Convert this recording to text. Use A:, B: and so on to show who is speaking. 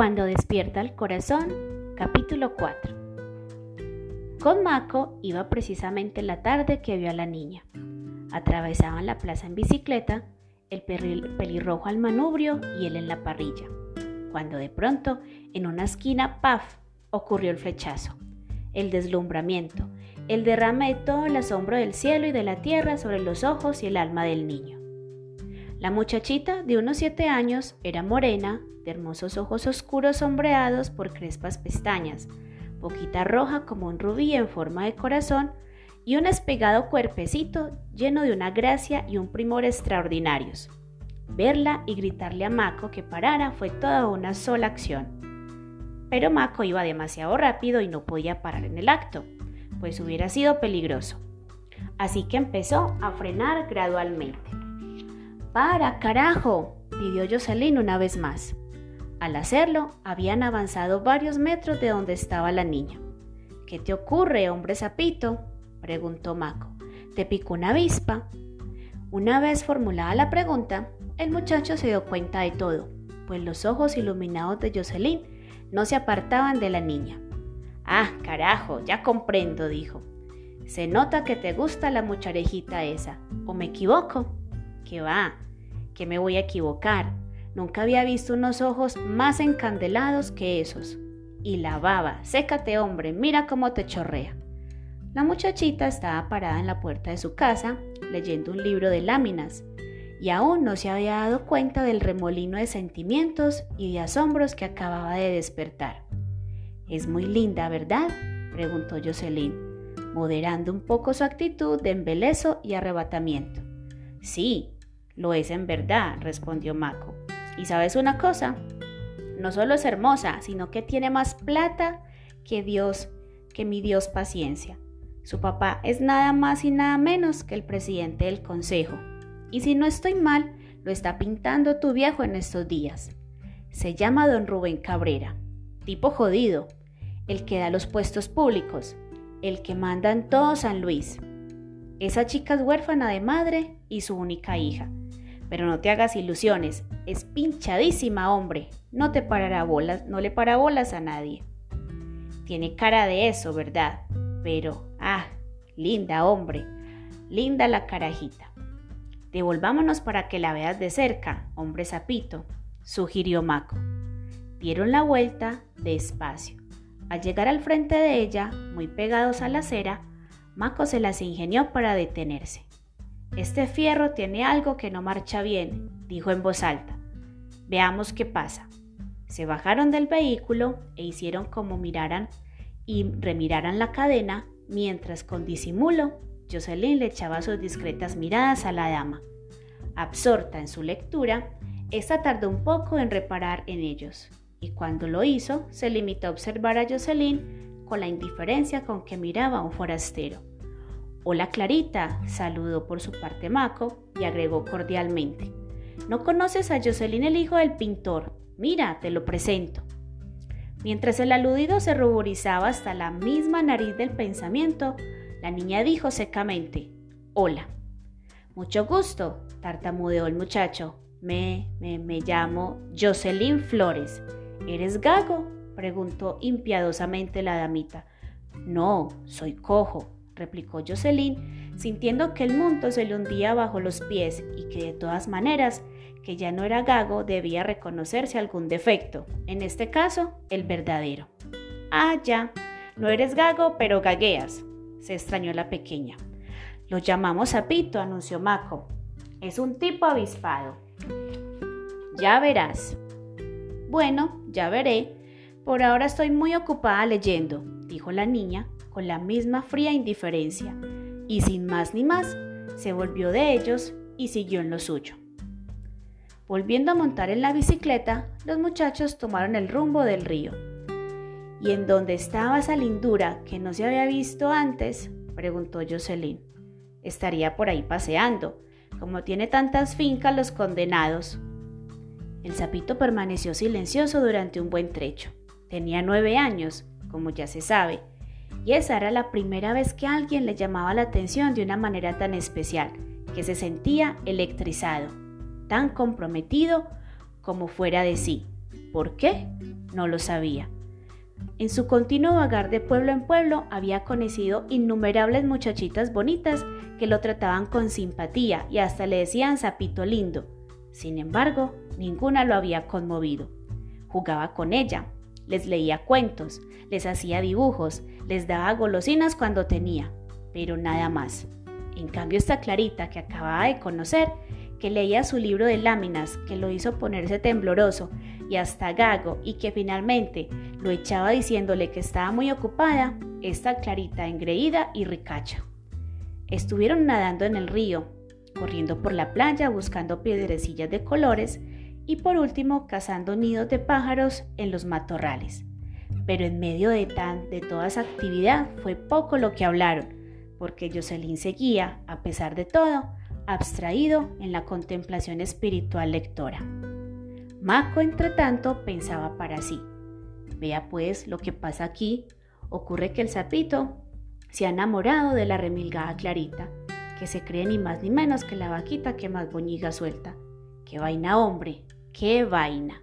A: Cuando despierta el corazón, capítulo 4. Con Mako iba precisamente la tarde que vio a la niña. Atravesaban la plaza en bicicleta, el pelirrojo al manubrio y él en la parrilla. Cuando de pronto, en una esquina, ¡paf! ocurrió el flechazo, el deslumbramiento, el derrame de todo el asombro del cielo y de la tierra sobre los ojos y el alma del niño. La muchachita de unos siete años era morena, de hermosos ojos oscuros sombreados por crespas pestañas, boquita roja como un rubí en forma de corazón y un espegado cuerpecito lleno de una gracia y un primor extraordinarios. Verla y gritarle a Mako que parara fue toda una sola acción. Pero Mako iba demasiado rápido y no podía parar en el acto, pues hubiera sido peligroso. Así que empezó a frenar gradualmente. ¡Para, carajo! pidió Jocelyn una vez más. Al hacerlo, habían avanzado varios metros de donde estaba la niña. ¿Qué te ocurre, hombre sapito? preguntó Mako. ¿Te picó una avispa? Una vez formulada la pregunta, el muchacho se dio cuenta de todo, pues los ojos iluminados de Jocelyn no se apartaban de la niña. Ah, carajo, ya comprendo, dijo. Se nota que te gusta la mucharejita esa, ¿o me equivoco? Que va, que me voy a equivocar. Nunca había visto unos ojos más encandelados que esos. Y la baba, sécate hombre, mira cómo te chorrea. La muchachita estaba parada en la puerta de su casa, leyendo un libro de láminas, y aún no se había dado cuenta del remolino de sentimientos y de asombros que acababa de despertar. Es muy linda, ¿verdad? preguntó Jocelyn, moderando un poco su actitud de embelezo y arrebatamiento. Sí, lo es en verdad, respondió Mako. ¿Y sabes una cosa? No solo es hermosa, sino que tiene más plata que Dios, que mi Dios paciencia. Su papá es nada más y nada menos que el presidente del consejo. Y si no estoy mal, lo está pintando tu viejo en estos días. Se llama don Rubén Cabrera. Tipo jodido. El que da los puestos públicos. El que manda en todo San Luis. Esa chica es huérfana de madre y su única hija. Pero no te hagas ilusiones, es pinchadísima, hombre. No te parará bolas, no le para bolas a nadie. Tiene cara de eso, ¿verdad? Pero, ah, linda, hombre. Linda la carajita. Devolvámonos para que la veas de cerca, hombre sapito, sugirió Maco. Dieron la vuelta despacio. Al llegar al frente de ella, muy pegados a la acera, Maco se las ingenió para detenerse. Este fierro tiene algo que no marcha bien, dijo en voz alta. Veamos qué pasa. Se bajaron del vehículo e hicieron como miraran y remiraran la cadena, mientras con disimulo Jocelyn le echaba sus discretas miradas a la dama. Absorta en su lectura, esta tardó un poco en reparar en ellos, y cuando lo hizo, se limitó a observar a Jocelyn con la indiferencia con que miraba a un forastero. Hola Clarita, saludó por su parte Maco y agregó cordialmente. ¿No conoces a Jocelyn el hijo del pintor? Mira, te lo presento. Mientras el aludido se ruborizaba hasta la misma nariz del pensamiento, la niña dijo secamente, Hola. Mucho gusto, tartamudeó el muchacho. Me, me, me llamo Jocelyn Flores. ¿Eres gago? preguntó impiadosamente la damita. No, soy cojo, replicó Jocelyn, sintiendo que el mundo se le hundía bajo los pies y que de todas maneras, que ya no era gago, debía reconocerse algún defecto, en este caso, el verdadero. Ah, ya, no eres gago, pero gagueas, se extrañó la pequeña. Lo llamamos Zapito, anunció Maco. Es un tipo avispado. Ya verás. Bueno, ya veré. Por ahora estoy muy ocupada leyendo, dijo la niña, con la misma fría indiferencia, y sin más ni más, se volvió de ellos y siguió en lo suyo. Volviendo a montar en la bicicleta, los muchachos tomaron el rumbo del río. ¿Y en dónde estaba esa lindura que no se había visto antes? preguntó Jocelyn. Estaría por ahí paseando, como tiene tantas fincas los condenados. El sapito permaneció silencioso durante un buen trecho. Tenía nueve años, como ya se sabe, y esa era la primera vez que alguien le llamaba la atención de una manera tan especial, que se sentía electrizado, tan comprometido como fuera de sí. ¿Por qué? No lo sabía. En su continuo vagar de pueblo en pueblo había conocido innumerables muchachitas bonitas que lo trataban con simpatía y hasta le decían sapito lindo. Sin embargo, ninguna lo había conmovido. Jugaba con ella, les leía cuentos, les hacía dibujos, les daba golosinas cuando tenía, pero nada más. En cambio, esta Clarita que acababa de conocer, que leía su libro de láminas, que lo hizo ponerse tembloroso y hasta gago, y que finalmente lo echaba diciéndole que estaba muy ocupada, esta Clarita engreída y ricacha. Estuvieron nadando en el río, corriendo por la playa buscando piedrecillas de colores y por último cazando nidos de pájaros en los matorrales. Pero en medio de, tan, de toda esa actividad fue poco lo que hablaron, porque Jocelyn seguía, a pesar de todo, abstraído en la contemplación espiritual lectora. Maco, entre tanto, pensaba para sí. Vea pues lo que pasa aquí. Ocurre que el sapito se ha enamorado de la remilgada Clarita, que se cree ni más ni menos que la vaquita que más boñiga suelta. ¡Qué vaina, hombre! ¡Qué vaina!